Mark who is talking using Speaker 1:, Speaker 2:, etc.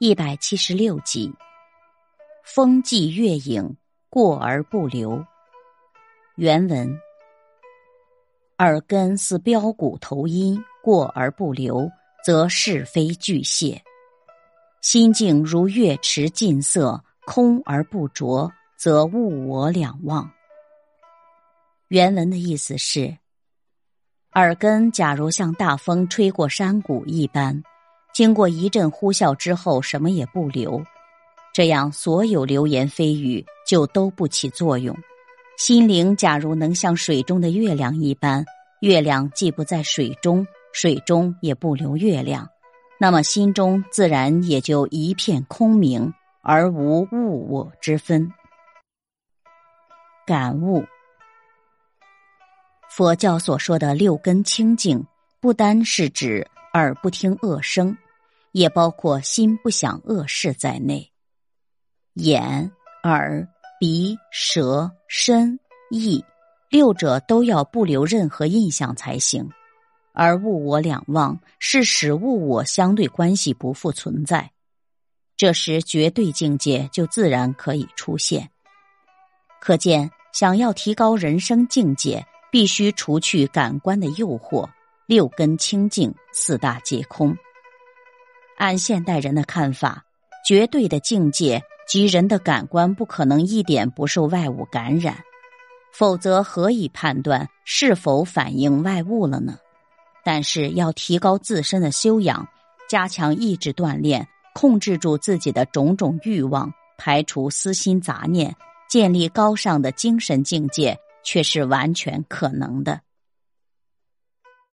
Speaker 1: 一百七十六集，风霁月影，过而不留。原文：耳根似标鼓头音，过而不留，则是非俱泄；心境如月池近色，空而不着，则物我两忘。原文的意思是：耳根假如像大风吹过山谷一般。经过一阵呼啸之后，什么也不留，这样所有流言蜚语就都不起作用。心灵假如能像水中的月亮一般，月亮既不在水中，水中也不留月亮，那么心中自然也就一片空明，而无物我之分。感悟：佛教所说的六根清净，不单是指耳不听恶声。也包括心不想恶事在内，眼、耳、鼻、舌、身、意六者都要不留任何印象才行。而物我两忘是使物我相对关系不复存在，这时绝对境界就自然可以出现。可见，想要提高人生境界，必须除去感官的诱惑，六根清净，四大皆空。按现代人的看法，绝对的境界及人的感官不可能一点不受外物感染，否则何以判断是否反映外物了呢？但是要提高自身的修养，加强意志锻炼，控制住自己的种种欲望，排除私心杂念，建立高尚的精神境界，却是完全可能的。